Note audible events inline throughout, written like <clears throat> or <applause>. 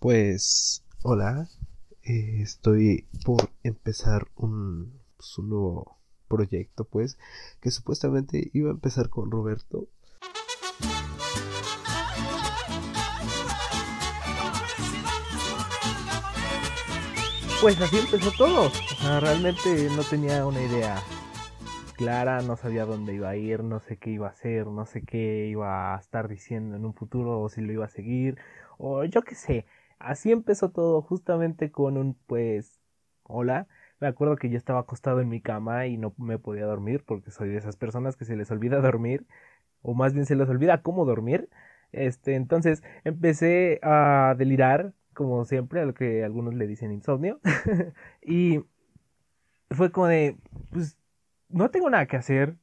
Pues, hola, eh, estoy por empezar un, pues, un nuevo proyecto, pues, que supuestamente iba a empezar con Roberto. Pues así empezó todo. O sea, realmente no tenía una idea clara, no sabía dónde iba a ir, no sé qué iba a hacer, no sé qué iba a estar diciendo en un futuro o si lo iba a seguir o yo qué sé. Así empezó todo justamente con un pues hola. Me acuerdo que yo estaba acostado en mi cama y no me podía dormir porque soy de esas personas que se les olvida <laughs> dormir o más bien se les olvida cómo dormir. Este, entonces empecé a delirar como siempre, a lo que algunos le dicen insomnio. <laughs> y fue como de, pues no tengo nada que hacer.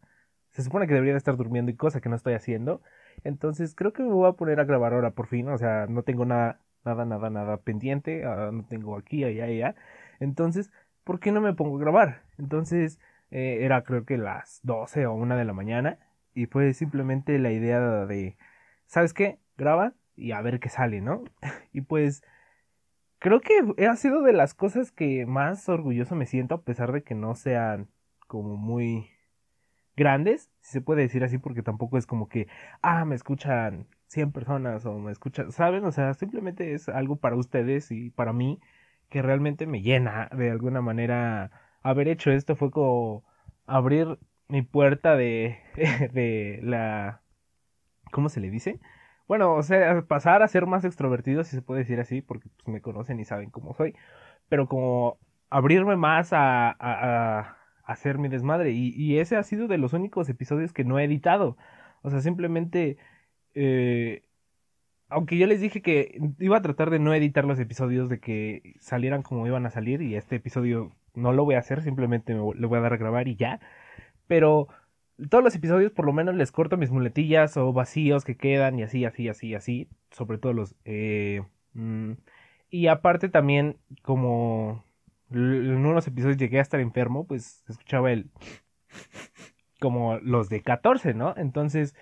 Se supone que debería estar durmiendo y cosa que no estoy haciendo. Entonces creo que me voy a poner a grabar ahora por fin. O sea, no tengo nada, nada, nada, nada pendiente. Ah, no tengo aquí, allá, allá. Entonces, ¿por qué no me pongo a grabar? Entonces, eh, era creo que las 12 o 1 de la mañana. Y fue simplemente la idea de, ¿sabes qué? Graba y a ver qué sale, ¿no? <laughs> y pues creo que ha sido de las cosas que más orgulloso me siento a pesar de que no sean como muy grandes, si se puede decir así, porque tampoco es como que, ah, me escuchan 100 personas o me escuchan, ¿saben? O sea, simplemente es algo para ustedes y para mí que realmente me llena de alguna manera haber hecho esto fue como abrir mi puerta de, <laughs> de la, ¿cómo se le dice? Bueno, o sea, pasar a ser más extrovertido, si se puede decir así, porque pues, me conocen y saben cómo soy, pero como abrirme más a, a hacer mi desmadre. Y, ese ha sido de los únicos episodios que no he editado. O sea, simplemente... Eh, aunque yo les dije que iba a tratar de no editar los episodios, de que salieran como iban a salir, y este episodio no lo voy a hacer, simplemente me, le voy a dar a grabar y ya. Pero todos los episodios por lo menos les corto mis muletillas o vacíos que quedan y así, así, así, así. Sobre todo los... Eh, mm, y aparte también como en unos episodios llegué a estar enfermo, pues escuchaba el... como los de 14, ¿no? Entonces,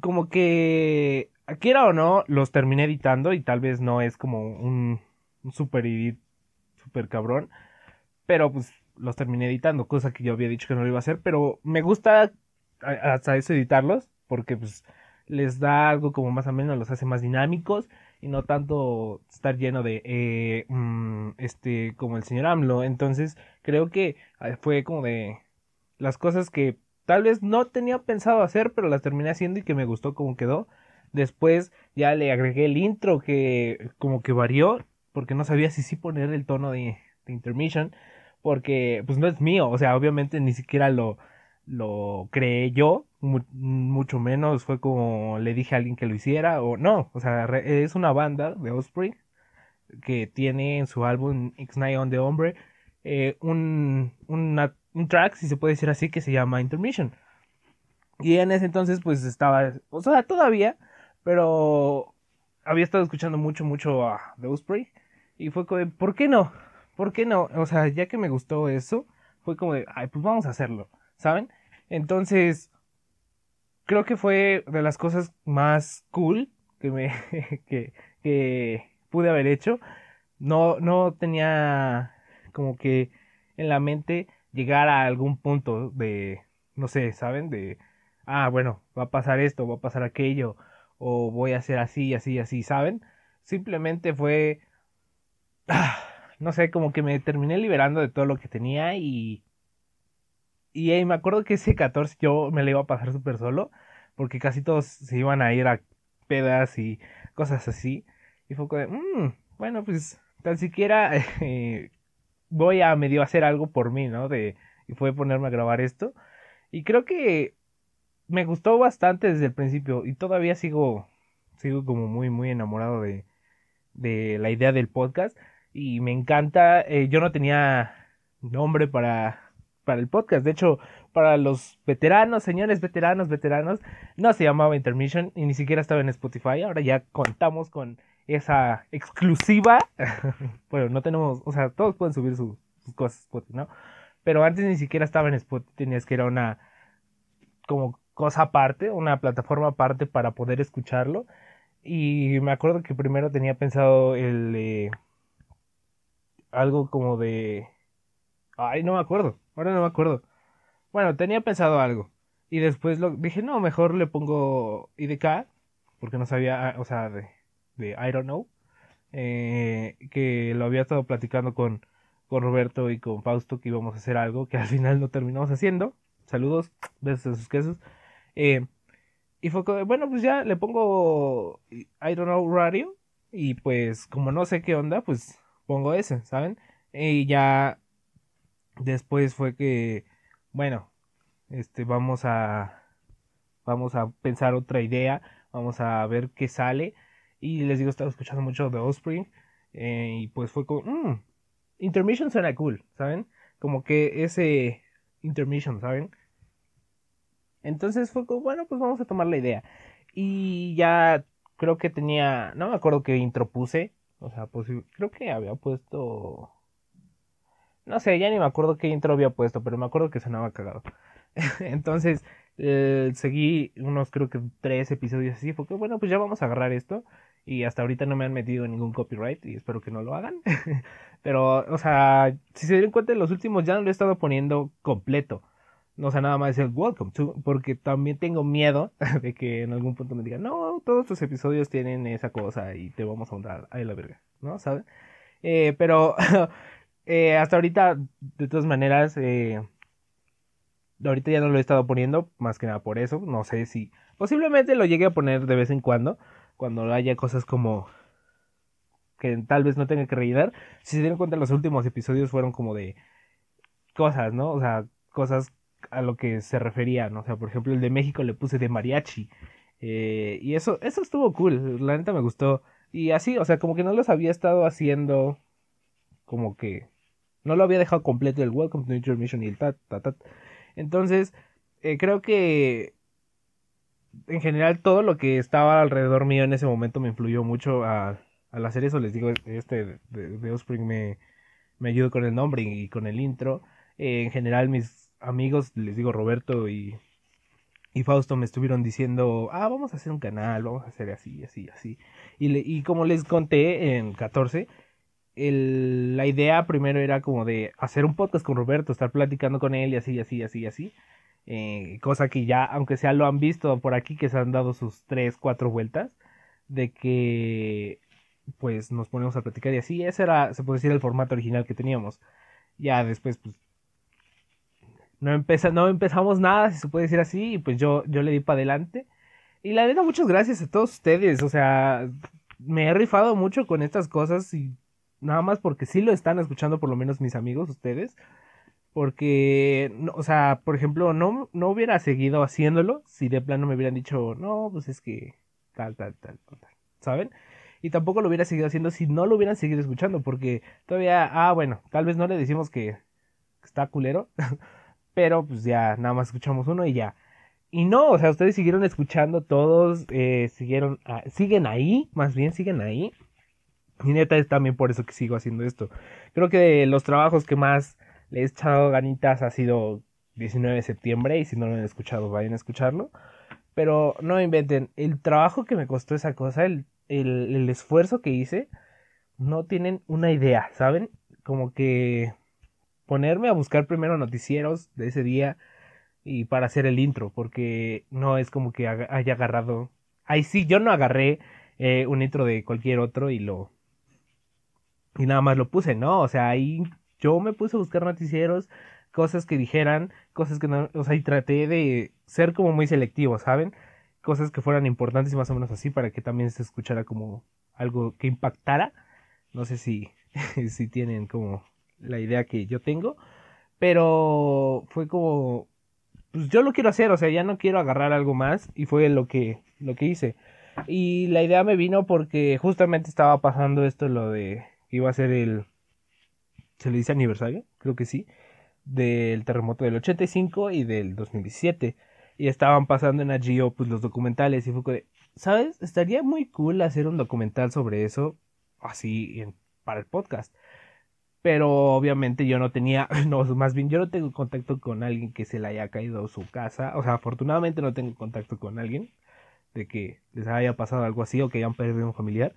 como que, quiera o no, los terminé editando y tal vez no es como un, un super edit, super cabrón, pero pues los terminé editando, cosa que yo había dicho que no lo iba a hacer, pero me gusta hasta eso editarlos, porque pues les da algo como más o menos, los hace más dinámicos y no tanto estar lleno de eh, mm, este como el señor AMLO. Entonces creo que eh, fue como de las cosas que tal vez no tenía pensado hacer pero las terminé haciendo y que me gustó como quedó. Después ya le agregué el intro que como que varió porque no sabía si sí poner el tono de, intermission porque pues no es mío o sea obviamente ni siquiera lo lo creé yo, mucho menos fue como le dije a alguien que lo hiciera, o no, o sea, es una banda de Osprey que tiene en su álbum X-Night on the Hombre eh, un, un track, si se puede decir así, que se llama Intermission. Y en ese entonces pues estaba, o sea, todavía, pero había estado escuchando mucho, mucho a The Osprey y fue como, ¿por qué no? ¿Por qué no? O sea, ya que me gustó eso, fue como de, ay, pues vamos a hacerlo, ¿saben? Entonces, creo que fue de las cosas más cool que me <laughs> que, que pude haber hecho. No, no tenía como que en la mente llegar a algún punto de, no sé, ¿saben? De, ah, bueno, va a pasar esto, va a pasar aquello, o voy a hacer así, así, así, ¿saben? Simplemente fue, ah, no sé, como que me terminé liberando de todo lo que tenía y y me acuerdo que ese 14 yo me lo iba a pasar súper solo, porque casi todos se iban a ir a pedas y cosas así. Y fue como de, mmm, bueno, pues tan siquiera <laughs> eh, voy a medio hacer algo por mí, ¿no? De, y fue ponerme a grabar esto. Y creo que me gustó bastante desde el principio y todavía sigo, sigo como muy, muy enamorado de, de la idea del podcast. Y me encanta, eh, yo no tenía nombre para para el podcast. De hecho, para los veteranos, señores veteranos, veteranos, no se llamaba Intermission y ni siquiera estaba en Spotify. Ahora ya contamos con esa exclusiva. <laughs> bueno, no tenemos, o sea, todos pueden subir sus, cosas Spotify, ¿no? Pero antes ni siquiera estaba en Spotify, tenías que ir a una como cosa aparte, una plataforma aparte para poder escucharlo. Y me acuerdo que primero tenía pensado el algo como de ay, no me acuerdo. Ahora no me acuerdo. Bueno, tenía pensado algo. Y después lo dije, no, mejor le pongo IDK, porque no sabía, o sea, de, de I don't know, eh, que lo había estado platicando con, con Roberto y con Fausto que íbamos a hacer algo que al final no terminamos haciendo. Saludos, besos en sus quesos. Eh, y fue como, bueno, pues ya le pongo I don't know radio. Y pues, como no sé qué onda, pues pongo ese, ¿saben? Y ya después fue que, bueno, este, vamos a, vamos a pensar otra idea, vamos a ver qué sale. Y les digo, estaba escuchando mucho de Offspring. Eh, y pues fue como, mmm, Intermission suena cool, ¿saben? Como que ese Intermission, ¿saben? Entonces fue como, bueno, pues vamos a tomar la idea. Y ya creo que tenía, no me acuerdo qué intro puse. O sea, pues creo que había puesto... No sé, ya ni me acuerdo qué intro había puesto, pero me acuerdo que sonaba cagado. <laughs> Entonces, eh, seguí unos creo que tres episodios así. Fue que, bueno, pues ya vamos a agarrar esto. Y hasta ahorita no me han metido ningún copyright y espero que no lo hagan. <laughs> pero, o sea, si se dieron cuenta, en los últimos ya no lo he estado poniendo completo. No sea, nada más el welcome to, porque también tengo miedo <laughs> de que en algún punto me digan, no, todos tus episodios tienen esa cosa y te vamos a honrar. Ahí la verga, ¿no? ¿Saben? Eh, pero <laughs> eh, hasta ahorita, de todas maneras, eh, ahorita ya no lo he estado poniendo, más que nada por eso. No sé si posiblemente lo llegue a poner de vez en cuando, cuando haya cosas como que tal vez no tenga que rellenar. Si se dieron cuenta, los últimos episodios fueron como de cosas, ¿no? O sea, cosas a lo que se refería, ¿no? O sea, por ejemplo, el de México le puse de mariachi. Eh, y eso, eso estuvo cool, la neta me gustó. Y así, o sea, como que no los había estado haciendo como que no lo había dejado completo el Welcome to Nature Mission y el tat, tat, tat. Entonces, eh, creo que en general todo lo que estaba alrededor mío en ese momento me influyó mucho a, al hacer eso. Les digo, este de, de Offspring me, me ayudó con el nombre y, con el intro. Eh, en general mis amigos, les digo Roberto y, y Fausto me estuvieron diciendo, ah, vamos a hacer un canal, vamos a hacer así, así, así. Y, y como les conté en 14, el, la idea primero era como de hacer un podcast con Roberto, estar platicando con él y así, así, así, así. Eh, cosa que ya, aunque sea lo han visto por aquí, que se han dado sus tres, cuatro vueltas, de que pues nos ponemos a platicar y así, ese era, se puede decir, el formato original que teníamos. Ya después, pues, no, empeza, no empezamos nada, si se puede decir así, y pues yo, yo le di para adelante. Y la verdad, muchas gracias a todos ustedes, o sea, me he rifado mucho con estas cosas y nada más porque sí lo están escuchando por lo menos mis amigos, ustedes. Porque, o sea, por ejemplo, no, no hubiera seguido haciéndolo si de plano me hubieran dicho, no, pues es que tal, tal, tal, tal, ¿saben? Y tampoco lo hubiera seguido haciendo si no lo hubieran seguido escuchando, porque todavía, ah, bueno, tal vez no le decimos que está culero, <laughs> pero pues ya nada más escuchamos uno y ya. Y no, o sea, ustedes siguieron escuchando todos, eh, siguieron, ah, siguen ahí, más bien siguen ahí. Y neta es también por eso que sigo haciendo esto. Creo que los trabajos que más le he echado ganitas ha sido 19 de septiembre y si no lo han escuchado vayan a escucharlo. Pero no inventen, el trabajo que me costó esa cosa, el, el, el esfuerzo que hice, no tienen una idea, ¿saben? Como que ponerme a buscar primero noticieros de ese día y para hacer el intro, porque no es como que haya agarrado. Ahí sí, yo no agarré eh, un intro de cualquier otro y lo. Y nada más lo puse, ¿no? O sea, ahí yo me puse a buscar noticieros, cosas que dijeran, cosas que no, o sea, y traté de ser como muy selectivo, ¿saben? Cosas que fueran importantes y más o menos así para que también se escuchara como algo que impactara. No sé si, <laughs> si tienen como la idea que yo tengo, pero fue como, pues yo lo quiero hacer, o sea, ya no quiero agarrar algo más y fue lo que, lo que hice. Y la idea me vino porque justamente estaba pasando esto, lo de que iba a ser el se le dice aniversario, creo que sí, del terremoto del 85 y del 2017. Y estaban pasando en Agio pues los documentales y fue de, ¿sabes? Estaría muy cool hacer un documental sobre eso así para el podcast. Pero obviamente yo no tenía, <laughs> no, más bien yo no tengo contacto con alguien que se le haya caído su casa. O sea, afortunadamente no tengo contacto con alguien de que les haya pasado algo así o que hayan perdido un familiar.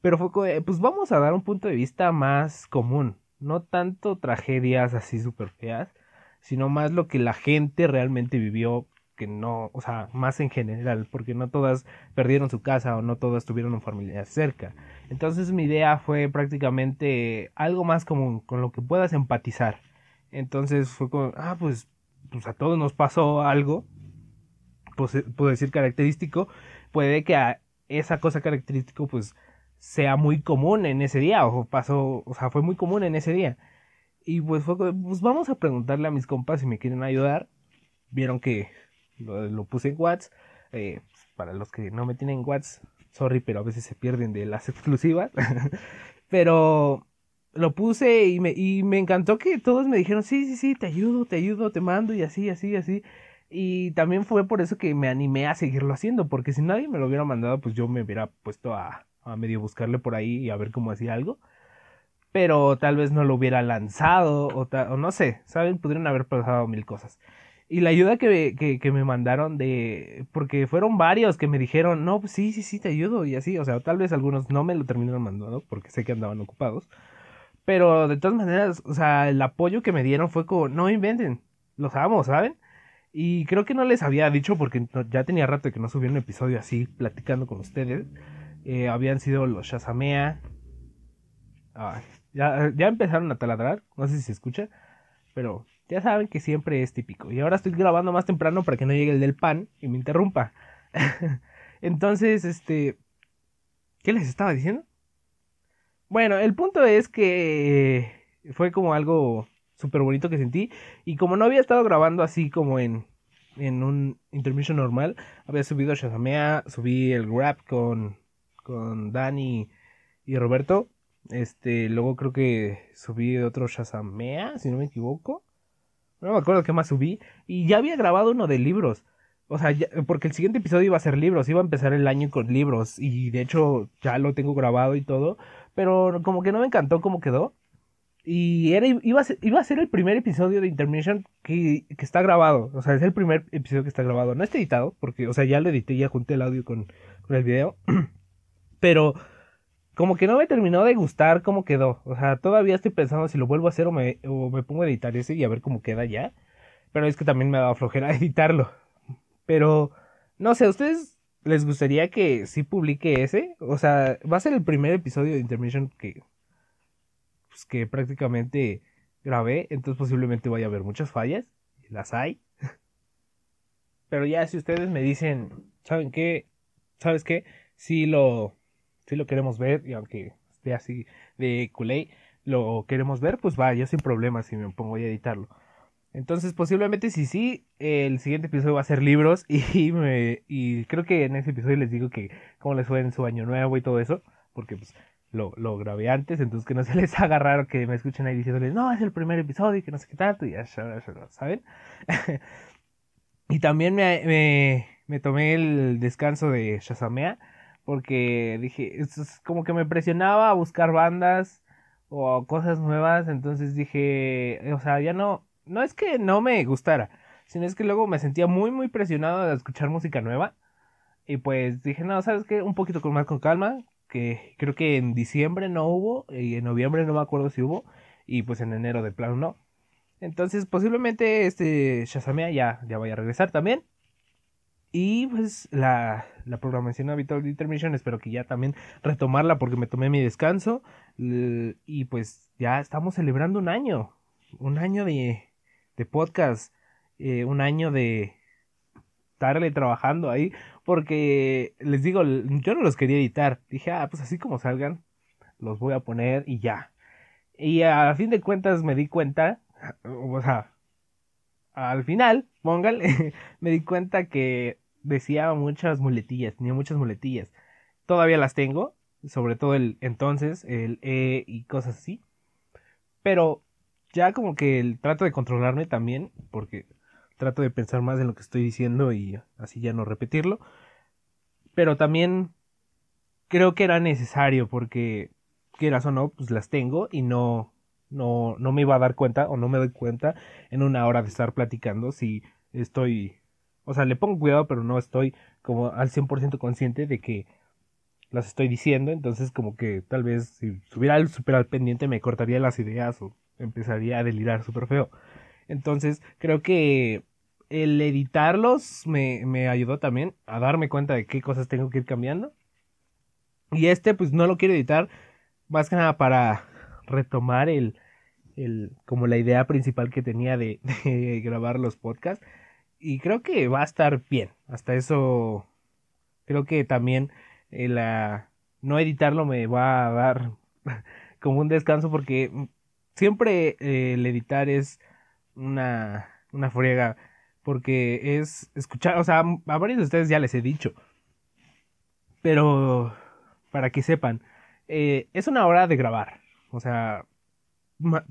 Pero fue, pues vamos a dar un punto de vista más común, no tanto tragedias así súper feas, sino más lo que la gente realmente vivió, que no, o sea, más en general, porque no todas perdieron su casa o no todas tuvieron un familiar cerca. Entonces mi idea fue prácticamente algo más común, con lo que puedas empatizar. Entonces fue como, ah, pues, pues a todos nos pasó algo, pues, puedo decir característico, puede que a esa cosa característico, pues, sea muy común en ese día, o pasó, o sea, fue muy común en ese día. Y pues fue, pues vamos a preguntarle a mis compas si me quieren ayudar. Vieron que lo, puse en WhatsApp. Eh, para los que no me tienen WhatsApp, sorry, pero a veces se pierden de las <laughs> exclusivas. pero lo puse y me, y me encantó que todos me dijeron, sí, sí, sí, te ayudo, te ayudo, te mando y así, así, así. Y también fue por eso que me animé a seguirlo haciendo, porque si nadie me lo hubiera mandado, pues yo me hubiera puesto a, a medio buscarle por ahí y a ver cómo hacía algo. Pero tal vez no lo hubiera lanzado o, no sé, ¿saben? Podrían haber pasado mil cosas. Y la ayuda que, que, que, me mandaron de... Porque fueron varios que me dijeron, no, pues sí, sí, sí, te ayudo y así. O sea, tal vez algunos no me lo terminaron mandando porque sé que andaban ocupados. Pero de todas maneras, o sea, el apoyo que me dieron fue como, no inventen, los amo, ¿saben? Y creo que no les había dicho porque ya tenía rato que no subía un episodio así platicando con ustedes. Eh, habían sido los Shazamea. ya, ya empezaron a taladrar, no sé si se escucha, pero ya saben que siempre es típico. Y ahora estoy grabando más temprano para que no llegue el del pan y me interrumpa. <laughs> Entonces, este... ¿Qué les estaba diciendo? Bueno, el punto es que fue como algo súper bonito que sentí. Y como no había estado grabando así como en, en un intermission normal, había subido Shazamea, subí el rap con, con Dani y Roberto. Este, luego creo que subí otro Shazamea, si no me equivoco. No me acuerdo qué más subí. Y ya había grabado uno de libros. O sea, porque el siguiente episodio iba a ser libros, iba a empezar el año con libros. Y de hecho ya lo tengo grabado y todo pero como que no me encantó cómo quedó. Y era, iba, a ser, iba a ser el primer episodio de Intermission que, que, está grabado. O sea, es el primer episodio que está grabado. No está editado, porque, o sea, ya lo edité, ya junté el audio con, con el video. <clears throat> Pero como que no me terminó de gustar cómo quedó. O sea, todavía estoy pensando si lo vuelvo a hacer o me, o me pongo a editar ese y a ver cómo queda ya. Pero es que también me ha dado flojera <laughs> editarlo. Pero, no sé, ustedes ¿Les gustaría que sí publique ese? O sea, va a ser el primer episodio de Intermission que, pues, que prácticamente grabé, entonces posiblemente vaya a haber muchas fallas, las hay. <laughs> Pero ya si ustedes me dicen, ¿saben qué? ¿Sabes qué? Sí lo, sí lo queremos ver, y aunque esté así de culé, lo queremos ver, pues va, ya sin problemas si me pongo a editarlo. Entonces, posiblemente si sí, el siguiente episodio va a ser libros <laughs> y, me, y creo que en ese episodio les digo que cómo les fue en su año nuevo y todo eso, porque pues lo, lo grabé antes, entonces que no se <laughs> les haga raro que me escuchen ahí diciéndoles, no, es el primer episodio y que no sé qué tanto, y ya, ¿saben? <laughs> y también me, me, me, tomé el descanso de Shazamea, porque dije, es como que me presionaba a buscar bandas o cosas nuevas, entonces dije, o sea, ya no, no es que no me gustara, sino es que luego me sentía muy, muy presionado de escuchar música nueva. Y pues dije, no, ¿sabes qué? Un poquito con más con calma, que creo que en diciembre no hubo, y en noviembre no me acuerdo si hubo, y pues en enero de plano no. Entonces posiblemente este Shazamea ya, ya vaya a regresar también. Y pues la, la programación habitual de Intermission espero que ya también retomarla porque me tomé mi descanso. Y pues ya estamos celebrando un año. Un año de, de podcast, eh, un año de estarle trabajando ahí, porque les digo, yo no los quería editar. Dije, ah, pues así como salgan, los voy a poner y ya. Y a fin de cuentas me di cuenta, o sea, al final, póngale, <laughs> me di cuenta que decía muchas muletillas, tenía muchas muletillas. Todavía las tengo, sobre todo el entonces, el E y cosas así. Pero ya como que el, trato de controlarme también, porque trato de pensar más en lo que estoy diciendo y así ya no repetirlo. Pero también creo que era necesario porque quieras o no, pues las tengo y no, no, no me iba a dar cuenta o no me doy cuenta en una hora de estar platicando si estoy, o sea, le pongo cuidado pero no estoy como al 100% consciente de que las estoy diciendo, entonces como que tal vez si estuviera súper al pendiente me cortaría las ideas o empezaría a delirar súper feo. Entonces creo que el editarlos me, me ayudó también a darme cuenta de qué cosas tengo que ir cambiando. Y este pues no lo quiero editar más que nada para retomar el, el como la idea principal que tenía <laughs> de, grabar los podcasts. Y creo que va a estar bien. Hasta eso creo que también el, no editarlo me va a dar <laughs> como un descanso porque siempre eh, el editar es una, una friega porque es escuchar, o sea, a varios de ustedes ya les he dicho, pero para que sepan, eh, es una hora de grabar, o sea,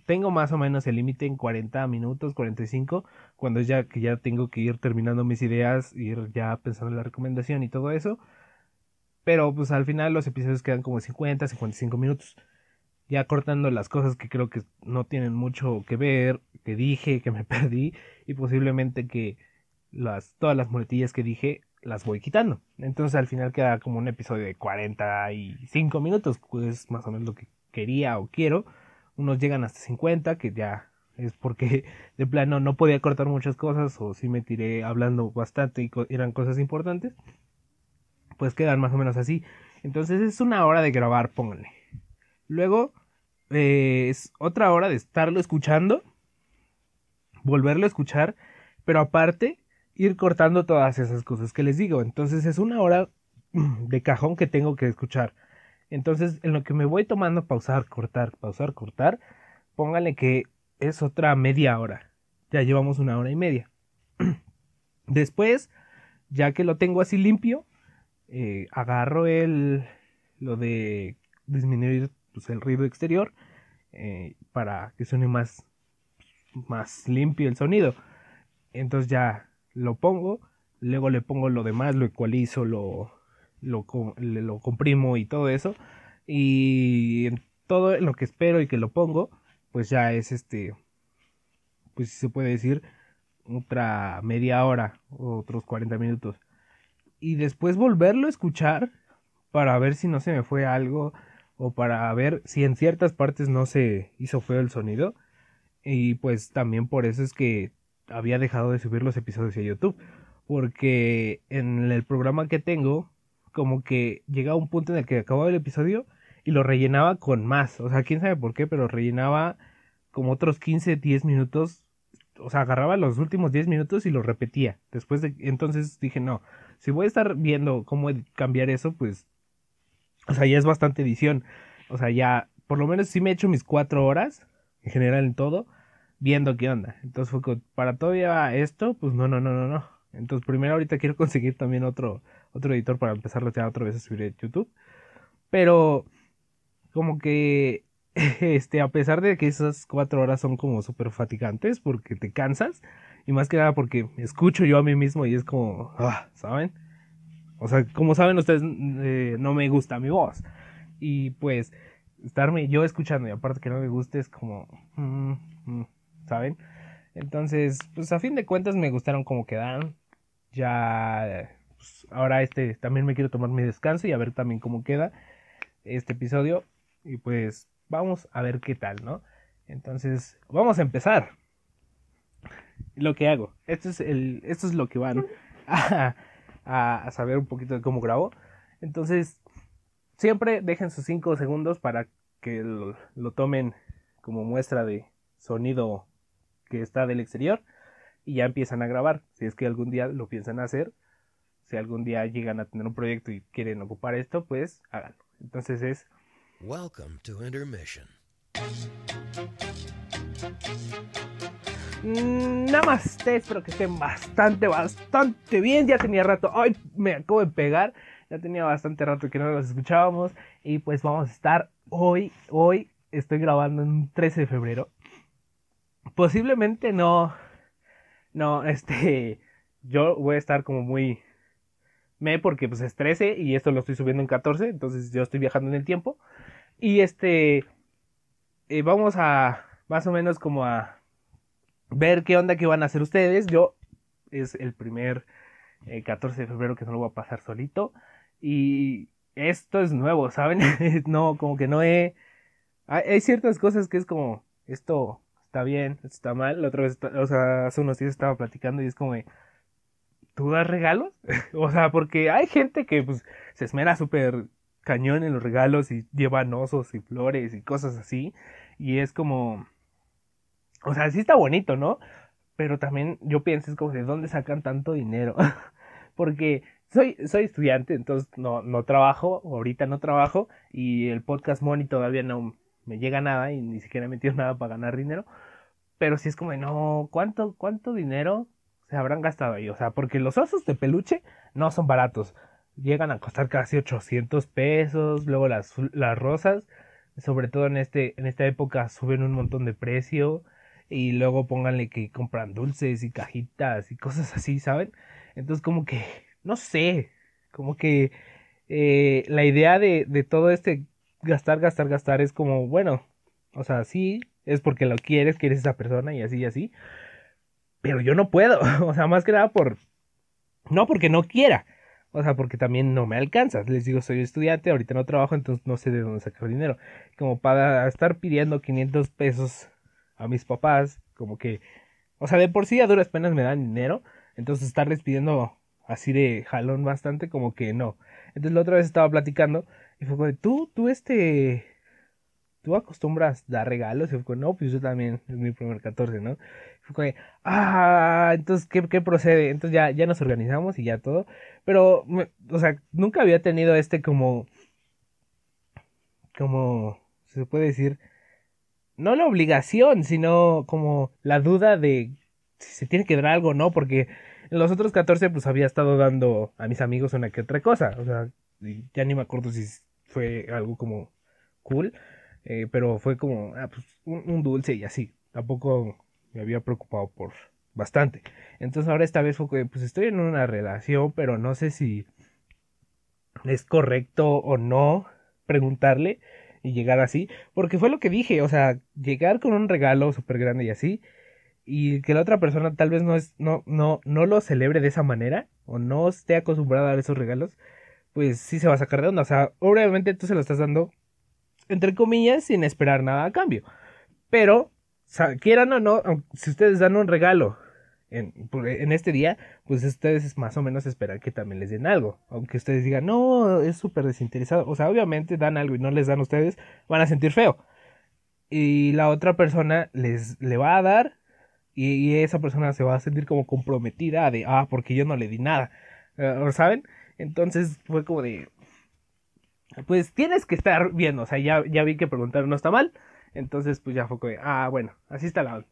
tengo más o menos el límite en 40 minutos, 45, cuando ya que ya tengo que ir terminando mis ideas, ir ya pensando en la recomendación y todo eso. Pero pues al final los episodios quedan como 50, 55 minutos. Ya cortando las cosas que creo que no tienen mucho que ver, que dije, que me <laughs> perdí y posiblemente que las, todas las muletillas que dije las voy quitando. Entonces al final queda como un episodio de 45 minutos, pues más o menos lo que quería o quiero. Unos llegan hasta 50, que ya es porque <laughs> de plano no podía cortar muchas cosas o si me tiré hablando bastante y eran cosas importantes pues quedan más o menos así. Entonces es una hora de grabar, pónganle. Luego eh, es otra hora de estarlo escuchando, volverlo a escuchar, pero aparte ir cortando todas esas cosas que les digo. Entonces es una hora <clears throat> de cajón que tengo que escuchar. Entonces en lo que me voy tomando pausar, cortar, pausar, cortar, pónganle que es otra media hora. Ya llevamos una hora y media. <clears throat> Después, ya que lo tengo así limpio, eh, agarro el lo de disminuir pues, el ruido exterior eh, para que suene más más limpio el sonido entonces ya lo pongo luego le pongo lo demás lo ecualizo lo lo, lo comprimo y todo eso y todo lo que espero y que lo pongo pues ya es este pues se puede decir otra media hora otros 40 minutos y después volverlo a escuchar para ver si no se me fue algo o para ver si en ciertas partes no se hizo feo el sonido. Y pues también por eso es que había dejado de subir los episodios a YouTube. Porque en el programa que tengo, como que llega un punto en el que acababa el episodio y lo rellenaba con más. O sea, quién sabe por qué, pero rellenaba como otros 15, 10 minutos. O sea, agarraba los últimos 10 minutos y lo repetía. Después de. Entonces dije, no, si voy a estar viendo cómo cambiar eso, pues, o sea, ya es bastante edición. O sea, ya, por lo menos sí me he hecho mis cuatro horas, en general en todo, viendo qué onda. Entonces fue para todavía esto, pues no, no, no, no, no. Entonces primero ahorita quiero <laughs> conseguir también otro, otro editor para empezarlo ya otra vez a subir YouTube. Pero, como que, <laughs> este, a pesar de que esas cuatro horas son como súper fatigantes porque te cansas, y más que nada porque escucho yo a mí mismo y es como, ah, ¿saben? O sea, como saben ustedes, eh, no me gusta mi voz. Y pues, estarme yo escuchando y aparte que no me guste es como, mm, mm, ¿saben? Entonces, pues a fin de cuentas me gustaron como quedaron. Ya, pues, ahora este, también me quiero tomar mi descanso y a ver también cómo queda este episodio. Y pues, vamos a ver qué tal, ¿no? Entonces, vamos a empezar lo que hago. Esto es, el, esto es lo que van <laughs> a, a, saber un poquito de cómo grabo. Entonces, siempre dejen sus 5 segundos para que lo, tomen como muestra de sonido que está del exterior y ya empiezan a grabar. Si es que algún día lo piensan hacer, si algún día llegan a tener un proyecto y quieren ocupar esto, pues háganlo. Entonces es Welcome to Intermission. Mm, nada más, espero que estén bastante, bastante bien. Ya tenía rato, ay, me acabo de pegar. Ya tenía bastante rato que no los escuchábamos. Y pues vamos a estar hoy, hoy estoy grabando en 13 de febrero. Posiblemente no, no, <laughs> este, yo voy a estar como muy me porque pues es 13 y esto lo estoy subiendo en 14, entonces yo estoy viajando en el tiempo. Y este, eh, vamos a, más o menos como a ver qué onda que van a hacer ustedes. Yo es el primer el 14 de febrero que no lo voy a pasar solito. Y esto es nuevo, ¿saben? <laughs> no, como que no he... Hay ciertas cosas que es como, esto está bien, esto está mal. La otra vez, o sea, hace unos días estaba platicando y es como, ¿tú das regalos? <laughs> o sea, porque hay gente que pues se esmera súper cañón en los regalos y llevan osos y flores y cosas así. Y es como... O sea, sí está bonito, ¿no? Pero también yo pienso, es como, ¿de dónde sacan tanto dinero? <laughs> Porque soy, soy estudiante, entonces no, no trabajo, ahorita no trabajo y el podcast money todavía no me llega nada y ni siquiera he metido <laughs> nada para ganar dinero. Pero sí es como, no, ¿cuánto, cuánto dinero se habrán gastado ahí? O sea, porque los osos de peluche no son baratos. Llegan a costar casi 800 pesos, luego las, las rosas, sobre todo en, este, en esta época suben un montón de precio y luego pónganle que compran dulces y cajitas y cosas así, ¿saben? Entonces como que, no sé, como que eh, la idea de, de todo este gastar, gastar, gastar es como, bueno, o sea, sí, es porque lo quieres, quieres esa persona y así y así, pero yo no puedo, <laughs> o sea, más que nada por, no porque no quiera, o sea, porque también no me alcanza. Les digo, soy estudiante, ahorita no trabajo, entonces no sé de dónde sacar dinero. Como para estar pidiendo 500 pesos a mis papás, como que, o sea, de por sí a duras penas me dan dinero, entonces estarles pidiendo así de jalón bastante, como que no. Entonces la otra vez estaba platicando y fue como, tú, tú este, tú acostumbras dar regalos, y fue como, no, pues yo también, es mi primer 14, ¿no? Fue ah, entonces, ¿qué, ¿qué, procede? Entonces ya, ya nos organizamos y ya todo, pero, o sea, nunca había tenido este como, como, se puede decir, no la obligación, sino como la duda de si se tiene que dar algo o no, porque en los otros 14 pues había estado dando a mis amigos una que otra cosa, o sea, ya ni me acuerdo si fue algo como cool, eh, pero fue como, ah, pues un, dulce y así, tampoco me había preocupado por bastante. Entonces ahora esta vez fue que pues estoy en una relación, pero no sé si es correcto o no preguntarle y llegar así, porque fue lo que dije, o sea, llegar con un regalo súper grande y así, y que la otra persona tal vez no es, no, no, no lo celebre de esa manera, o no esté acostumbrada a dar esos regalos, pues sí se va a sacar de onda, o sea, obviamente tú se lo estás dando, entre comillas, sin esperar nada a cambio, pero, quieran o no, si ustedes dan un regalo en, este día, pues ustedes más o menos esperan que también les den algo. Aunque ustedes digan, no, es súper desinteresado. O sea, obviamente dan algo y no les dan ustedes, van a sentir feo. Y la otra persona les le va a dar y, esa persona se va a sentir como comprometida de, ah, porque yo no le di nada. Uh, ¿Saben? Entonces fue como de, pues tienes que estar viendo. O sea, ya, ya vi que preguntar no está mal. Entonces, pues ya fue como ah, bueno, así está la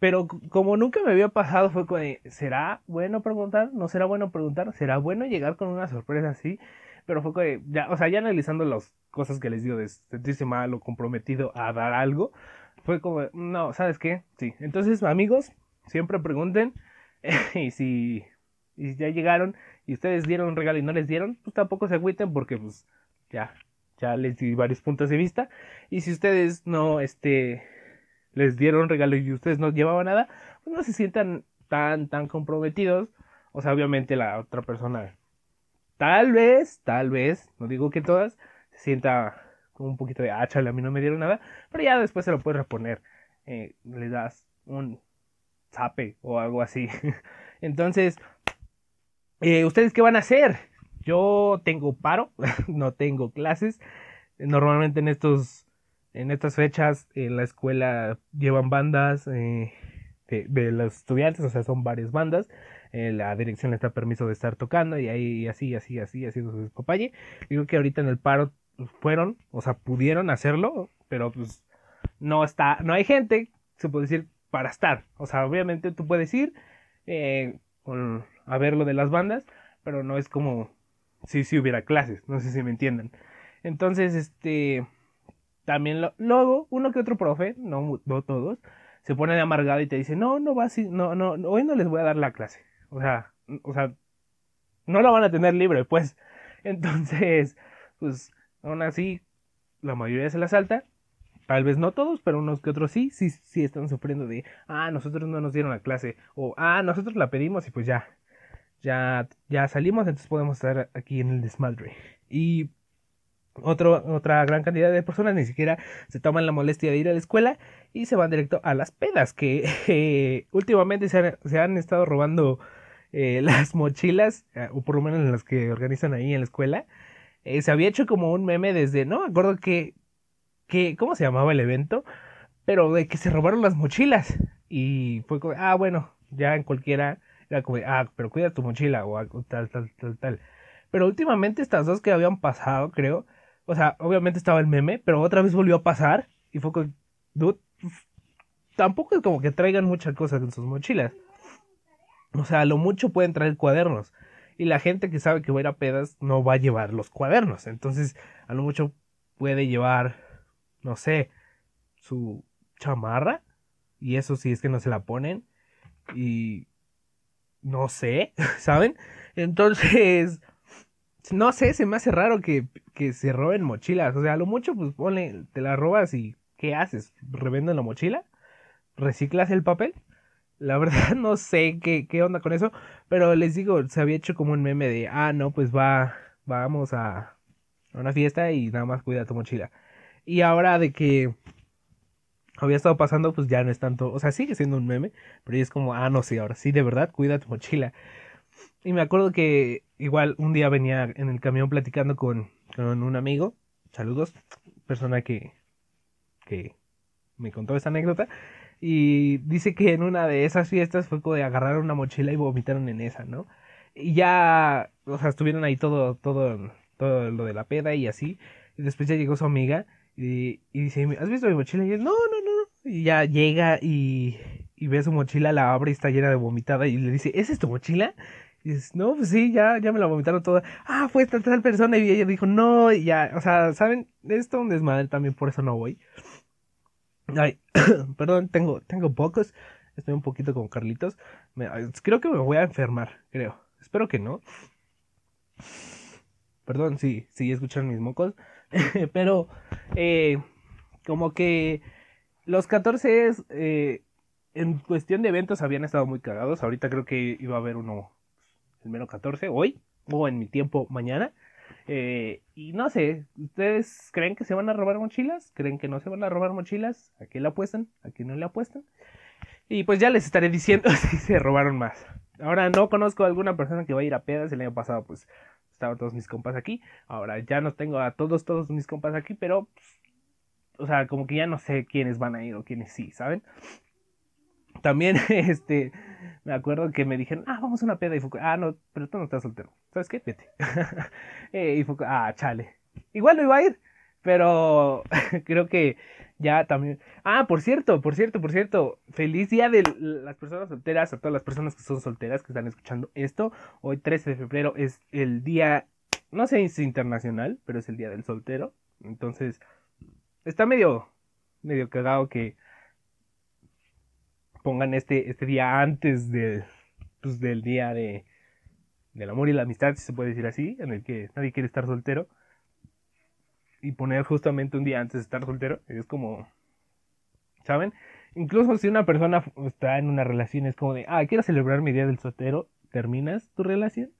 pero como nunca me había pasado, fue como, ¿será bueno preguntar? ¿No será bueno preguntar? ¿Será bueno llegar con una sorpresa así? Pero fue como, ya, o sea, ya analizando las cosas que les digo de sentirse mal o comprometido a dar algo, fue como, no, ¿sabes qué? Sí. Entonces, amigos, siempre pregunten. <laughs> y si y ya llegaron y ustedes dieron un regalo y no les dieron, pues tampoco se agüiten porque pues ya, ya les di varios puntos de vista. Y si ustedes no, este, les dieron regalo y ustedes no llevaban nada, pues no se sientan tan, tan comprometidos. O sea, obviamente la otra persona, tal vez, tal vez, no digo que todas, se sienta como un poquito de, ah, a mí no me dieron nada, pero ya después se lo puedes reponer. Eh, le das un zape o algo así. <laughs> Entonces, eh, ¿ustedes qué van a hacer? Yo tengo paro, <laughs> no tengo clases. Normalmente en estos en estas fechas en la escuela llevan bandas eh, de, los estudiantes, o sea, son varias bandas. Eh, la dirección les da permiso de estar tocando y ahí así, así, así, haciendo su despapalle. Digo que ahorita en el paro fueron, o sea, pudieron hacerlo, pero pues no está, no hay gente, se puede decir, para estar. O sea, obviamente tú puedes ir eh, a ver lo de las bandas, pero no es como si, si hubiera clases, no sé si me entienden. Entonces, este, también luego uno que otro profe, no, no todos, se pone de amargado y te dice, no, no va no, no, hoy no les voy a dar la clase. O sea, o sea, no la van a tener libre, pues. <laughs> Entonces, pues, aún así, la mayoría se la salta. Tal vez no todos, pero unos que otros sí, sí, sí están sufriendo de, ah, nosotros no nos dieron la clase, o ah, nosotros la pedimos y pues ya, ya, ya salimos, entonces podemos estar aquí en el desmadre. Y otra gran cantidad de personas ni siquiera se toman la molestia de ir a la escuela y se van directo a las pedas, que <laughs> eh, últimamente se han, estado robando eh, <laughs> las mochilas, eh, o por lo menos las que organizan ahí en la escuela. se había hecho como un meme desde, no me acuerdo que, que, ¿cómo se llamaba el evento? Pero de que se robaron las mochilas. Y fue como, ah, bueno, ya en cualquiera, era como, ah, pero cuida tu mochila, o tal, tal, tal, tal. Pero últimamente estas dos que habían pasado, creo, o sea, obviamente estaba el meme, pero otra vez volvió a pasar y fue con, dude, tampoco es como que traigan muchas cosas en sus mochilas. O sea, a lo mucho pueden traer cuadernos. Y la gente que sabe que va a ir a pedas no va a llevar los cuadernos. Entonces, a lo mucho puede llevar, no sé, su chamarra. Y eso sí es que no se la ponen. Y no sé, <laughs> ¿saben? Entonces, no sé, se me hace raro que, que se roben mochilas. O sea, a lo mucho, pues ponle, te la robas y ¿qué haces? ¿Revenden la mochila? ¿Reciclas el papel? La <laughs> verdad no sé qué, qué onda con eso, pero les digo, se había hecho como un meme de, ah, no, pues va, vamos a, a una fiesta y nada más cuida tu mochila. Y ahora de que había estado pasando, pues ya no es tanto, o sea, sigue siendo un meme, pero es como, ah, no sé, ahora sí, de verdad, cuida tu mochila. Y me acuerdo que igual un día venía en el camión platicando con, con un amigo, saludos, persona que, que me contó esta anécdota, y dice que en una de esas fiestas fue como de agarrar una mochila y vomitaron en esa, ¿no? Y ya, o sea, estuvieron ahí todo, todo, todo lo de la peda y así, y después ya llegó su amiga y, y dice, ¿has visto mi mochila? Y él, no, no, no, y ya llega y, y ve su mochila, la abre y está llena de vomitada y le dice, ¿esa es tu mochila? Y dices, no, pues sí, ya, ya me la vomitaron toda. Ah, fue esta tal persona. Y ella dijo, no, y ya, o sea, ¿saben? Esto es un desmadre también, por eso no voy. Ay, <coughs> perdón, tengo, tengo pocos. Estoy un poquito con Carlitos. creo que me voy a enfermar, creo. Espero que no. Perdón, sí, sí, escuchan mis mocos. <laughs> Pero, eh, como que los 14 es, eh, en cuestión de eventos habían estado muy cagados. Ahorita creo que iba a haber uno el menos 14, hoy, o en mi tiempo mañana. Eh, y no sé, ¿ustedes creen que se van a robar mochilas? ¿Creen que no se van a robar mochilas? ¿A qué le apuestan? ¿A qué no le apuestan? Y pues ya les estaré diciendo <laughs> si se robaron más. Ahora no conozco a alguna persona que va a ir a pedas. El año pasado pues estaban todos mis compas aquí. Ahora ya no tengo a todos, todos mis compas aquí, pero... Pues, o sea, como que ya no sé quiénes van a ir o quiénes sí, ¿saben? También, <laughs> este, me acuerdo que me dijeron, ah, vamos a una peda. Y fue, ah, no, pero tú no estás soltero. ¿Sabes qué? Vete. <laughs> Eh, y fue, ah, chale. Igual no iba a ir, pero <laughs> creo que ya también. Ah, por cierto, por cierto, por cierto. Feliz día de las personas solteras, a todas las personas que son solteras que están escuchando esto. Hoy, 13 de febrero, es el día, no sé si es internacional, pero es el día del soltero. Entonces, está medio, medio cagado que pongan este, este día antes de, pues, del día de, del amor y la amistad, si se puede decir así, en el que nadie quiere estar soltero. Y poner justamente un día antes de estar soltero es como, ¿saben? Incluso si una persona está en una relación, es como de, ah, quiero celebrar mi día del soltero, terminas tu relación,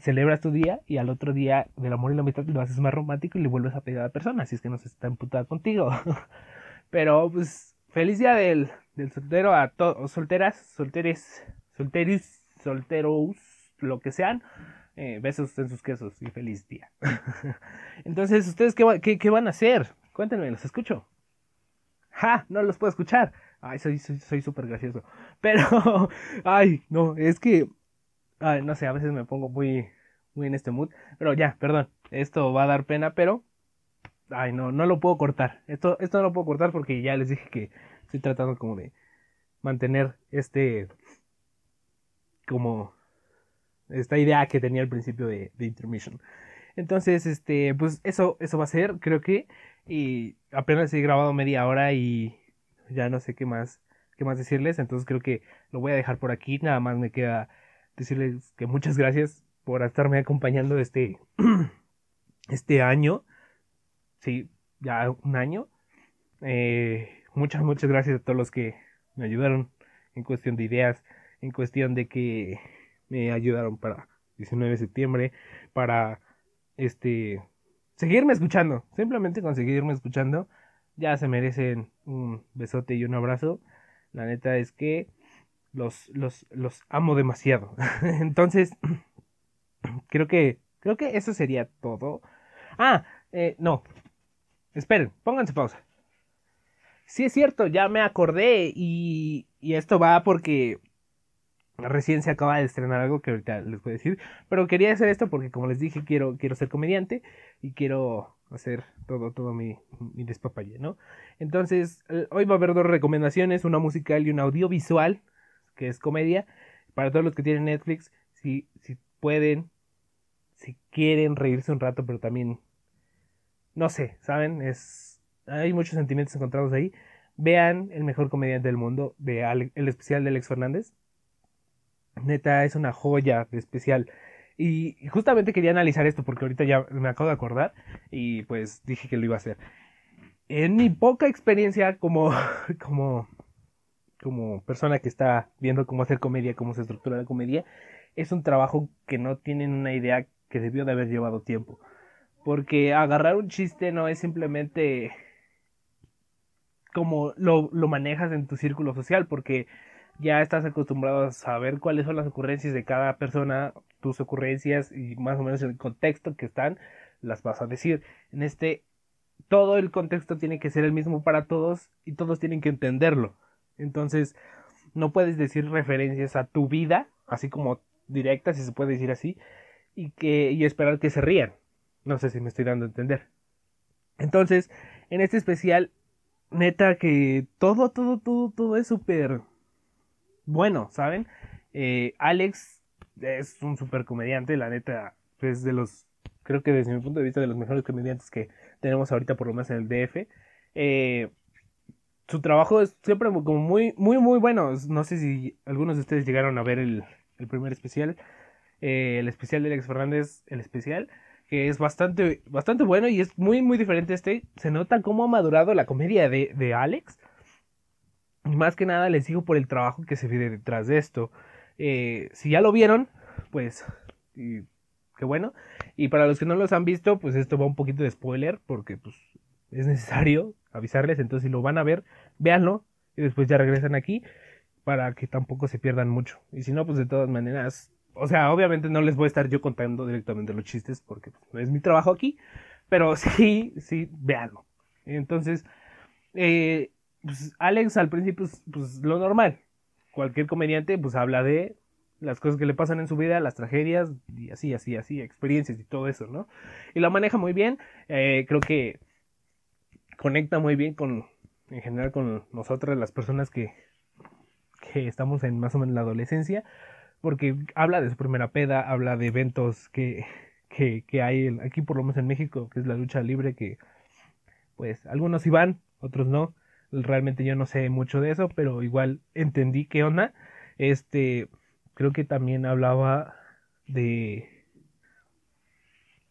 celebras tu día y al otro día del amor y la amistad lo haces más romántico y le vuelves a pedir a la persona, si es que no se está emputada contigo. <laughs> Pero pues feliz día del, soltero a todos, solteras, solteres, solteris, solteros, lo que sean. Eh, besos en sus quesos y feliz día. Entonces, ¿ustedes qué, van a hacer? Cuéntenme, los escucho. ¡Ja! No los puedo escuchar. Ay, soy súper soy, gracioso. Pero, <laughs> ay, no, es que, ay, no sé, a veces me pongo muy, muy en este mood. Pero ya, perdón, esto va a dar pena, pero Ay, no, no lo puedo cortar. Esto, esto no lo puedo cortar porque ya les dije que estoy tratando como de mantener este. como. Esta idea que tenía al principio de, de Intermission. Entonces, este, pues eso, eso va a ser, creo que. Y apenas he grabado media hora y ya no sé qué más, qué más decirles. Entonces creo que lo voy a dejar por aquí. Nada más me queda decirles que muchas gracias por estarme acompañando este, <clears throat> este año sí, ya un año. Eh, muchas, muchas gracias a todos los que me ayudaron en cuestión de ideas, en cuestión de que me ayudaron para 19 de septiembre, para este seguirme escuchando, simplemente con seguirme escuchando, ya se merecen un besote y un abrazo. La neta es que los, los, los amo demasiado. <laughs> Entonces, <clears throat> creo que, creo que eso sería todo. Ah, eh, no. Esperen, pónganse pausa. Sí es cierto, ya me acordé y, y esto va porque recién se acaba de estrenar algo que ahorita les voy a decir, pero quería hacer esto porque como les dije quiero, quiero ser comediante y quiero hacer todo, todo mi, mi despapalle, ¿no? Entonces, eh, hoy va a haber dos recomendaciones, una musical y una audiovisual, que es comedia, para todos los que tienen Netflix, si, si pueden, si quieren reírse un rato, pero también, no sé, ¿saben? Es, hay muchos sentimientos encontrados ahí. Vean El Mejor Comediante del Mundo, de el especial de Alex Fernández. Neta, es una joya especial. Y justamente quería analizar esto porque ahorita ya me acabo de acordar y pues dije que lo iba a hacer. En mi poca experiencia como, <laughs> como, como persona que está viendo cómo hacer comedia, cómo se estructura la comedia, es un trabajo que no tienen una idea que debió de haber llevado tiempo. Porque agarrar un chiste no es simplemente como lo, lo manejas en tu círculo social, porque ya estás acostumbrado a saber cuáles son las ocurrencias de cada persona, tus ocurrencias y más o menos el contexto que están, las vas a decir. En este, todo el contexto tiene que ser el mismo para todos y todos tienen que entenderlo. Entonces, no puedes decir referencias a tu vida, así como directas, si se puede decir así, y, que, y esperar que se rían. No sé si me estoy dando a entender. Entonces, en este especial, neta que todo, todo, todo, todo es súper bueno, ¿saben? Eh, Alex es un super comediante, la neta, es de los, creo que desde mi punto de vista, de los mejores comediantes que tenemos ahorita, por lo menos en el DF. Eh, su trabajo es siempre como muy, muy, muy bueno. No sé si algunos de ustedes llegaron a ver el, primer especial, eh, el especial de Alex Fernández, el especial, que es bastante, bastante bueno y es muy, muy diferente este. Se nota cómo ha madurado la comedia de, de Alex más que nada les digo por el trabajo que se vive detrás de esto. Eh, si ya lo vieron, pues qué bueno. Y para los que no los han visto, pues esto va un poquito de spoiler porque pues es necesario avisarles. Entonces si lo van a ver, véanlo y después ya regresan aquí para que tampoco se pierdan mucho. Y si no, pues de todas maneras, o sea, obviamente no les voy a estar yo contando directamente los chistes porque pues, no es mi trabajo aquí, pero <laughs> sí, sí, véanlo. Entonces, eh, pues, Alex al principio, pues, pues lo normal. Cualquier comediante, pues habla de las cosas que le pasan en su vida, las tragedias, y así, así, así, experiencias y todo eso, ¿no? Y lo maneja muy bien. Eh, creo que conecta muy bien con, en general, con nosotras, las personas que, que estamos en más o menos la adolescencia, porque habla de su primera peda, habla de eventos que, que, que hay aquí, por lo menos en México, que es la lucha libre, que pues algunos iban, otros no Realmente yo no sé mucho de eso, pero igual entendí qué onda. Este, creo que también hablaba de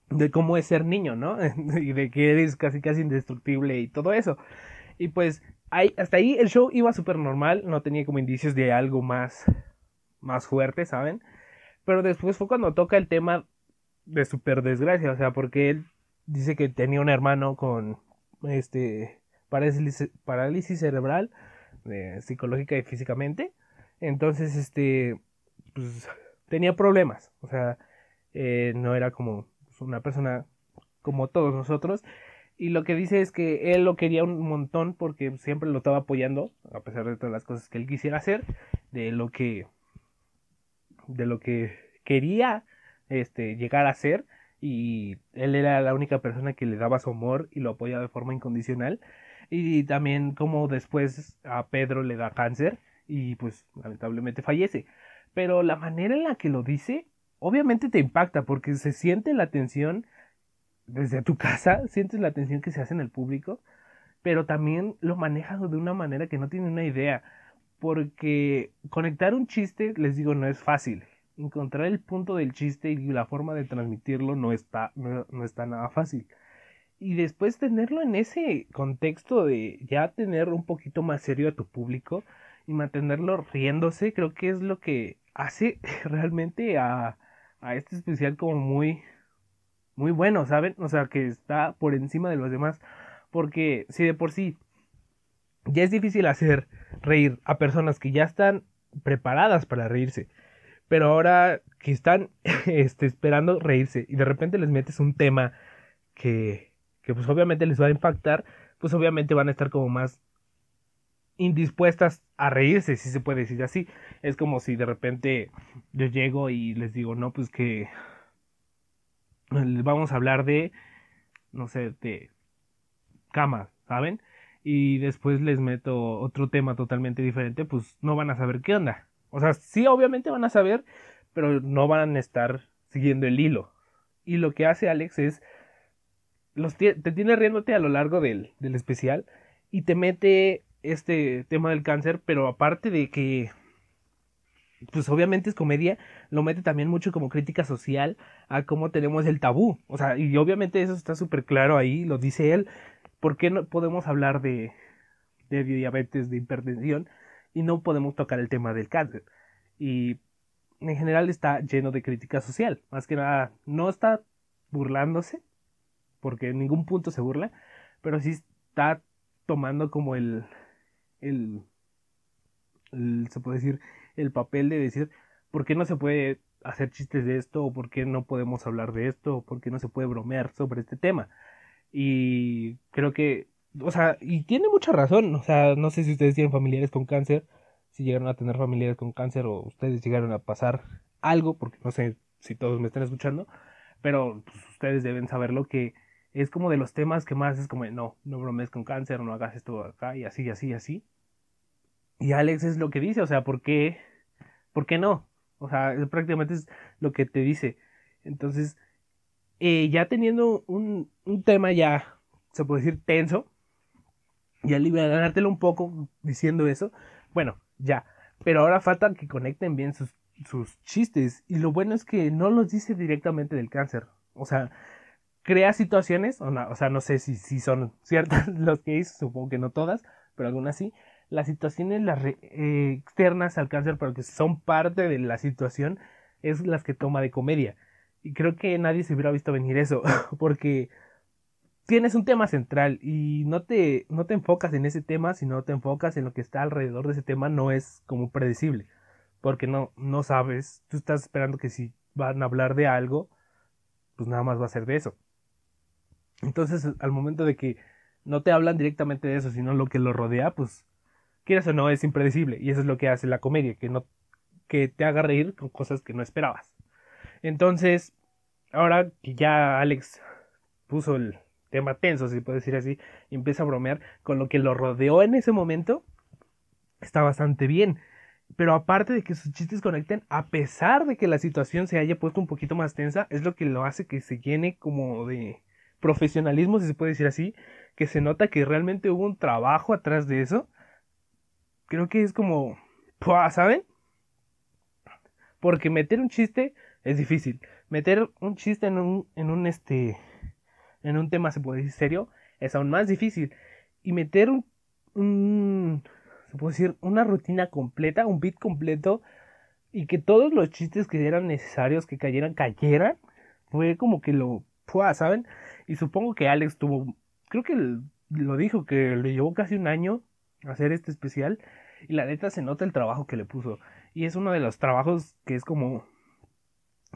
de cómo es ser niño, ¿no? <laughs> y de que eres casi casi indestructible y todo eso. Y pues hasta ahí el show iba súper normal, no tenía como indicios de algo más más fuerte, ¿saben? Pero después fue cuando toca el tema de super desgracia, o sea, porque él dice que tenía un hermano con este parálisis, cerebral, eh, psicológica y físicamente. Entonces, este, pues tenía problemas. O sea, eh, no era como una persona como todos nosotros. Y lo que dice es que él lo quería un montón porque siempre lo estaba apoyando, a pesar de todas las cosas que él quisiera hacer, de lo que, de lo que quería este, llegar a ser. Y él era la única persona que le daba su amor y lo apoyaba de forma incondicional y también como después a Pedro le da cáncer y pues lamentablemente fallece. Pero la manera en la que lo dice, obviamente te impacta porque se siente la tensión desde tu casa, <laughs> sientes la tensión que se hace en el público, pero también lo maneja de una manera que no tiene una idea. Porque conectar un chiste, les digo, no es fácil. Encontrar el punto del chiste y la forma de transmitirlo no está, no está nada fácil y después tenerlo en ese contexto de ya tener un poquito más serio a tu público y mantenerlo riéndose, creo que es lo que hace <laughs> realmente a, a este especial como muy, muy bueno, ¿saben? O sea, que está por encima de los demás. Porque si de por sí ya es difícil hacer reír a personas que ya están preparadas para reírse, pero ahora que están <laughs> este, esperando reírse y de repente les metes un tema que, que pues obviamente les va a impactar, pues obviamente van a estar como más indispuestas a reírse, si se puede decir así. Es como si de repente yo llego y les digo, no, pues que vamos a hablar de, no sé, de camas, ¿saben? Y después les meto otro tema totalmente diferente, pues no van a saber qué onda. O sea, sí, obviamente van a saber, pero no van a estar siguiendo el hilo. Y lo que hace Alex es, te tiene riéndote a lo largo del, del especial y te mete este tema del cáncer, pero aparte de que pues obviamente es comedia, lo mete también mucho como crítica social a cómo tenemos el tabú. O sea, y obviamente eso está súper claro ahí, lo dice él. ¿Por qué no podemos hablar de, de diabetes, de hipertensión, y no podemos tocar el tema del cáncer? Y en general está lleno de crítica social. Más que nada, no está burlándose, porque en ningún punto se burla, pero sí está tomando como el, el, se puede decir, el papel de decir, ¿por qué no se puede hacer chistes de esto? ¿O por qué no podemos hablar de esto? ¿O por qué no se puede bromear sobre este tema? Y creo que, o sea, y tiene mucha razón, o sea, no sé si ustedes tienen familiares con cáncer, si llegaron a tener familiares con cáncer o ustedes llegaron a pasar algo, porque no sé si todos me están escuchando, pero pues, ustedes deben saberlo que es como de los temas que más es como, no, no bromees con cáncer, no hagas esto acá y así, y así, y así. Y Alex es lo que dice, o sea, ¿por qué, ¿por qué no? O sea, prácticamente es lo que te dice. Entonces, eh, ya teniendo un, un, tema ya, se puede decir, tenso, ya ganártelo un poco diciendo eso, bueno, ya. Pero ahora falta que conecten bien sus, sus chistes. Y lo bueno es que no los dice directamente del cáncer. O sea, crea situaciones, o, no, sea, no sé si, si son <laughs> ciertas los que hizo, supongo que no todas, pero algunas sí, las situaciones las eh, externas al cáncer, pero que son parte de la situación, es las que toma de comedia. Y creo que nadie se hubiera visto venir eso, <laughs> porque tienes un tema central y no te, no te enfocas en ese tema, sino te enfocas en lo que está alrededor de ese tema, no es como predecible, porque no, no sabes, tú estás esperando que si van a hablar de algo, pues nada más va a ser de eso. Entonces, al momento de que no te hablan directamente de eso, sino lo que lo rodea, pues quieras o no, es impredecible. Y eso es lo que hace la comedia, que no que te haga reír con cosas que no esperabas. Entonces, ahora que ya Alex puso el tema tenso, si puede decir así, y empieza a bromear con lo que lo rodeó en ese momento, está bastante bien. Pero aparte de que sus chistes conecten, a pesar de que la situación se haya puesto un poquito más tensa, es lo que lo hace que se llene como de profesionalismo, si se puede decir así, que se nota que realmente hubo un trabajo atrás de eso creo que es como, ¿saben? Porque meter un chiste es difícil. Meter un chiste en un, en un este, en un tema se puede decir serio, es aún más difícil. Y meter un, un se puede decir, una rutina completa, un beat completo, y que todos los chistes que eran necesarios que cayeran, cayeran, fue como que lo, ¿saben? Y supongo que Alex tuvo, creo que lo dijo, que le llevó casi un año hacer este especial y la neta se nota el trabajo que le puso. Y es uno de los trabajos que es como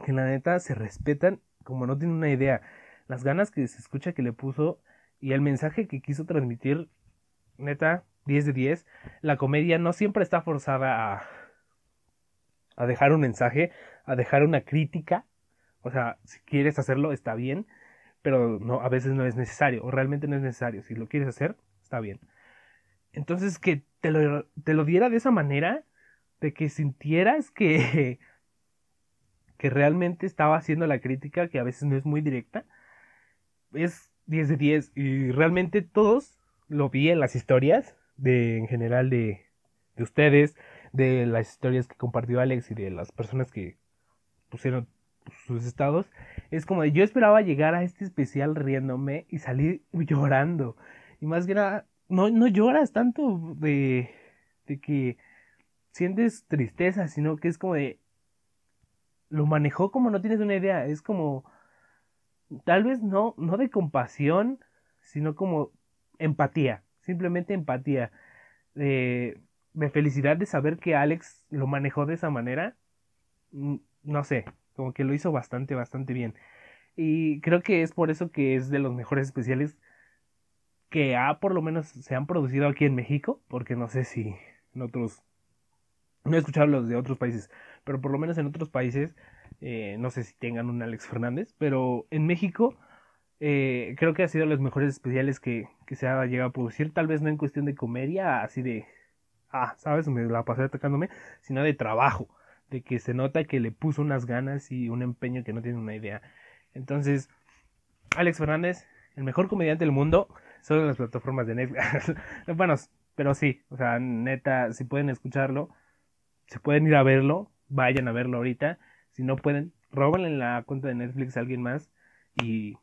que la neta se respetan como no tiene una idea. Las ganas que se escucha que le puso y el mensaje que quiso transmitir neta 10 de 10 la comedia no siempre está forzada a a dejar un mensaje a dejar una crítica o sea si quieres hacerlo está bien pero no a veces no es necesario o realmente no es necesario si lo quieres hacer está bien entonces, que te lo, te lo diera de esa manera, de que sintieras que, <laughs> que realmente estaba haciendo la crítica, que a veces no es muy directa, es 10 de 10. Y realmente todos lo vi en las historias, de, en general de, de ustedes, de las historias que compartió Alex y de las personas que pusieron sus estados. Es como de yo esperaba llegar a este especial riéndome y salir llorando. Y más que nada, no, no lloras tanto de, de que sientes tristeza, sino que es como de lo manejó como no tienes una idea. Es como, tal vez no, no de compasión, sino como empatía, simplemente empatía. de felicidad de saber que Alex lo manejó de esa manera. Mm, no sé, como que lo hizo bastante, bastante bien. Y creo que es por eso que es de los mejores especiales que ha, por lo menos, se han producido aquí en México, porque no sé si en otros, no he escuchado los de otros países, pero por lo menos en otros países, eh, no sé si tengan un Alex Fernández, pero en México eh, creo que ha sido los mejores especiales que, que se ha llegado a producir, tal vez no en cuestión de comedia, así de, ah, sabes, me la pasé atacándome, sino de trabajo, de que se nota que le puso unas ganas y un empeño que no tiene una idea. Entonces, Alex Fernández, el mejor comediante del mundo, solo en las plataformas de Netflix. <laughs> bueno, pero sí, o sea, neta, si pueden escucharlo, se pueden ir a verlo, vayan a verlo ahorita. Si no pueden, robenle la cuenta de Netflix a alguien más y,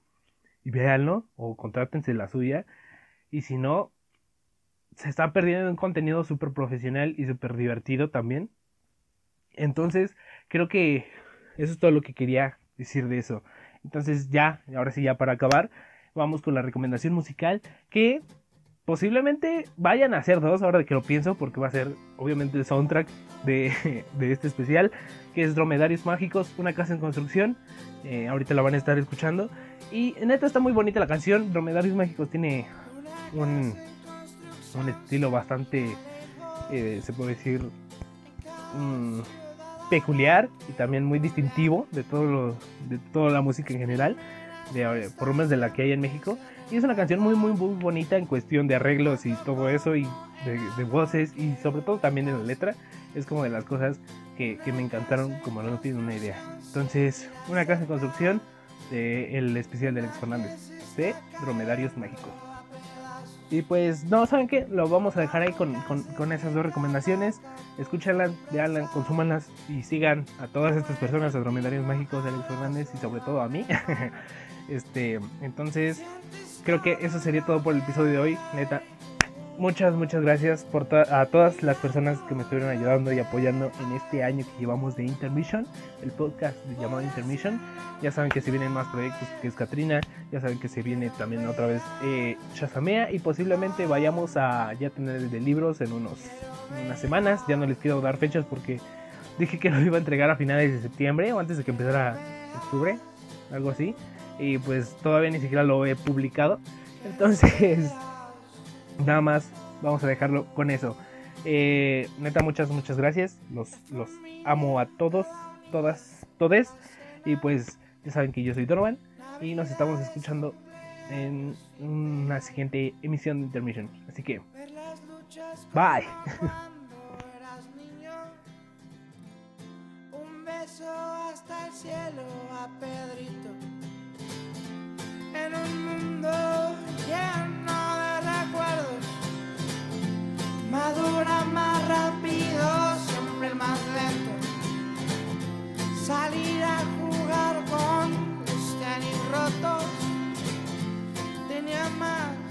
y véanlo o contrátense la suya. Y si no, se está perdiendo un contenido súper profesional y súper divertido también. Entonces, creo que eso es todo lo que quería decir de eso. Entonces ya, ahora sí, ya para acabar, vamos con la recomendación musical que posiblemente vayan a ser dos, ahora que lo pienso, porque va a ser obviamente el soundtrack de, <laughs> este especial, que es Dromedarios Mágicos, una casa en construcción. Eh, ahorita la van a estar escuchando. Y neta está muy bonita la canción. Dromedarios Mágicos tiene un, un estilo bastante, eh, se puede decir, mm, peculiar y también muy distintivo de, todo de toda la música en general de, por lo menos de la que hay en México. Y es una canción muy, muy, muy bonita en cuestión de arreglos y todo eso, y de, voces, y sobre todo también de la letra. Es como de las cosas que, me encantaron, como no tienen una idea. Entonces, una casa de construcción del especial de Alex Fernández, de Dromedarios Mágicos. Y pues, no, ¿saben qué? Lo vamos a dejar ahí con, con, esas dos recomendaciones. Escúchanlas, veanlas, consúmanlas y sigan a todas estas personas, a Dromedarios Mágicos de Alex Fernández y sobre todo a mí. <laughs> Este, entonces, creo que eso sería todo por el episodio de hoy. Neta, muchas, muchas gracias por a todas las personas que me estuvieron ayudando y apoyando en este año que llevamos de Intermission, el podcast llamado Intermission. Ya saben que se vienen más proyectos que es Katrina, ya saben que se viene también otra vez eh, y posiblemente vayamos a ya tener de libros en unos unas semanas. Ya no les quiero dar fechas porque dije que <laughs> lo iba a entregar a finales de septiembre o antes de que empezara octubre, algo así y pues todavía ni siquiera lo he publicado. Entonces, Nada más, vamos a dejarlo con eso. Eh, neta, muchas, muchas gracias. Los, los amo a todos, todas, todes. Y pues ya saben que yo soy Donovan. Y nos estamos escuchando en una siguiente emisión de Intermission. Así que, bye. <laughs> Un beso hasta el cielo a Pedrito en un mundo lleno de Madura más rápido, siempre el más lento. Salir a jugar con los tenis rotos. Tenía más.